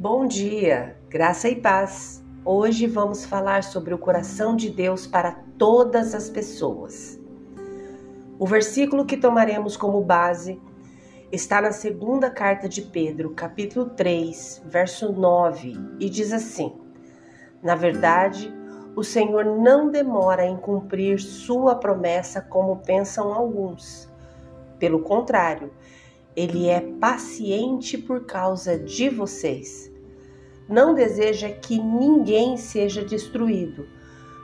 Bom dia, graça e paz. Hoje vamos falar sobre o coração de Deus para todas as pessoas. O versículo que tomaremos como base está na segunda carta de Pedro, capítulo 3, verso 9, e diz assim: Na verdade, o Senhor não demora em cumprir sua promessa como pensam alguns. Pelo contrário, ele é paciente por causa de vocês. Não deseja que ninguém seja destruído,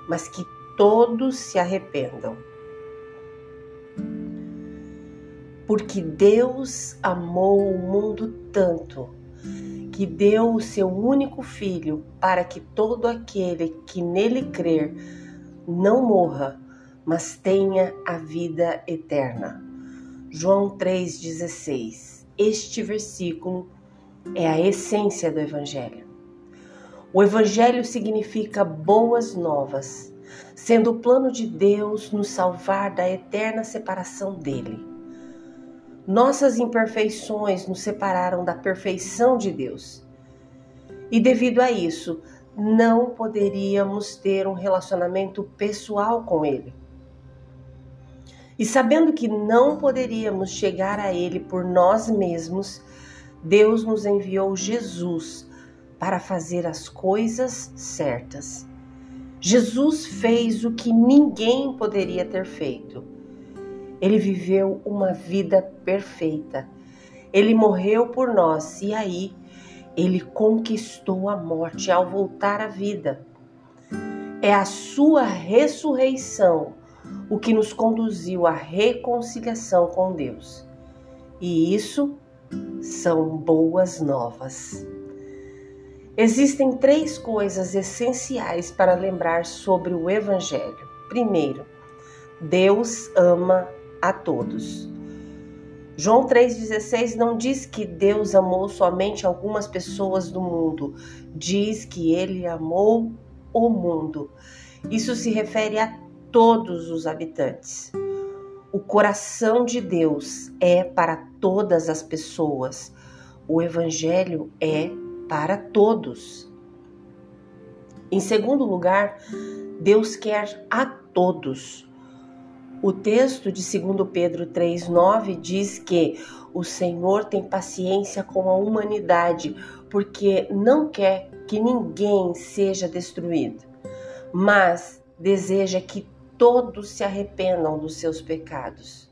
mas que todos se arrependam. Porque Deus amou o mundo tanto que deu o seu único filho para que todo aquele que nele crer não morra, mas tenha a vida eterna. João 3,16. Este versículo é a essência do Evangelho. O Evangelho significa boas novas, sendo o plano de Deus nos salvar da eterna separação dele. Nossas imperfeições nos separaram da perfeição de Deus. E devido a isso, não poderíamos ter um relacionamento pessoal com Ele. E sabendo que não poderíamos chegar a Ele por nós mesmos, Deus nos enviou Jesus para fazer as coisas certas. Jesus fez o que ninguém poderia ter feito ele viveu uma vida perfeita. Ele morreu por nós e aí ele conquistou a morte ao voltar à vida. É a sua ressurreição o que nos conduziu à reconciliação com Deus. E isso são boas novas. Existem três coisas essenciais para lembrar sobre o Evangelho. Primeiro, Deus ama a todos. João 3,16 não diz que Deus amou somente algumas pessoas do mundo, diz que ele amou o mundo. Isso se refere a todos os habitantes. O coração de Deus é para todas as pessoas. O Evangelho é para todos. Em segundo lugar, Deus quer a todos. O texto de 2 Pedro 3,9 diz que o Senhor tem paciência com a humanidade, porque não quer que ninguém seja destruído, mas deseja que todos se arrependam dos seus pecados.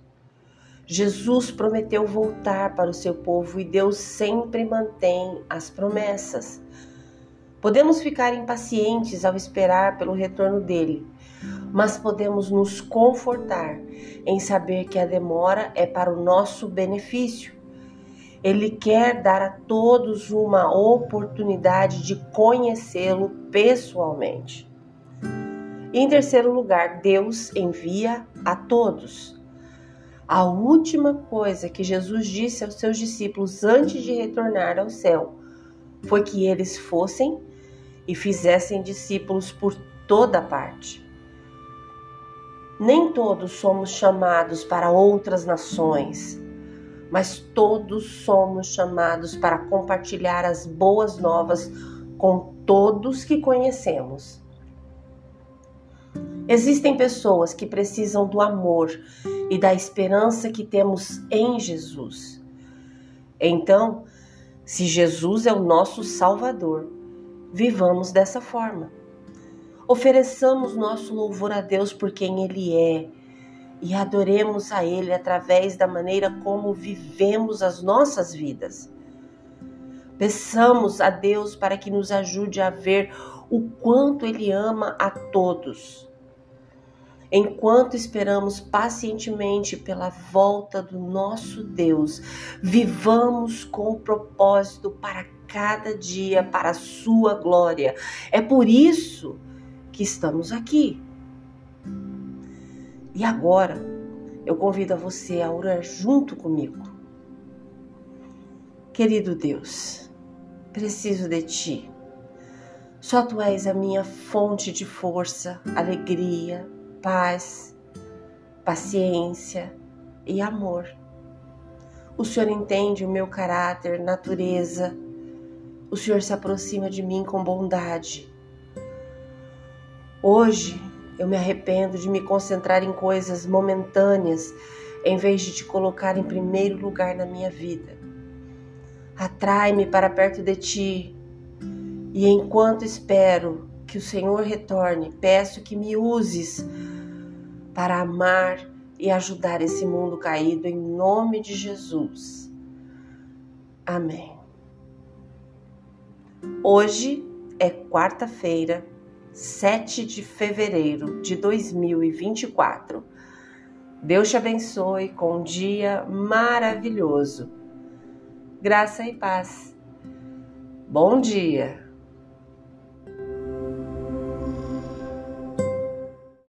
Jesus prometeu voltar para o seu povo e Deus sempre mantém as promessas. Podemos ficar impacientes ao esperar pelo retorno dele, mas podemos nos confortar em saber que a demora é para o nosso benefício. Ele quer dar a todos uma oportunidade de conhecê-lo pessoalmente. Em terceiro lugar, Deus envia a todos. A última coisa que Jesus disse aos seus discípulos antes de retornar ao céu foi que eles fossem e fizessem discípulos por toda parte. Nem todos somos chamados para outras nações, mas todos somos chamados para compartilhar as boas novas com todos que conhecemos. Existem pessoas que precisam do amor e da esperança que temos em Jesus. Então, se Jesus é o nosso Salvador, vivamos dessa forma. Ofereçamos nosso louvor a Deus por quem Ele é e adoremos a Ele através da maneira como vivemos as nossas vidas. Peçamos a Deus para que nos ajude a ver o quanto Ele ama a todos. Enquanto esperamos pacientemente pela volta do nosso Deus, vivamos com propósito para cada dia, para a Sua glória. É por isso que estamos aqui. E agora eu convido a você a orar junto comigo. Querido Deus, preciso de Ti. Só Tu és a minha fonte de força, alegria, paz, paciência e amor. O Senhor entende o meu caráter, natureza, o Senhor se aproxima de mim com bondade. Hoje eu me arrependo de me concentrar em coisas momentâneas em vez de te colocar em primeiro lugar na minha vida. Atrai-me para perto de ti e enquanto espero que o Senhor retorne, peço que me uses para amar e ajudar esse mundo caído em nome de Jesus. Amém. Hoje é quarta-feira, 7 de fevereiro de 2024. Deus te abençoe com um dia maravilhoso. Graça e paz. Bom dia!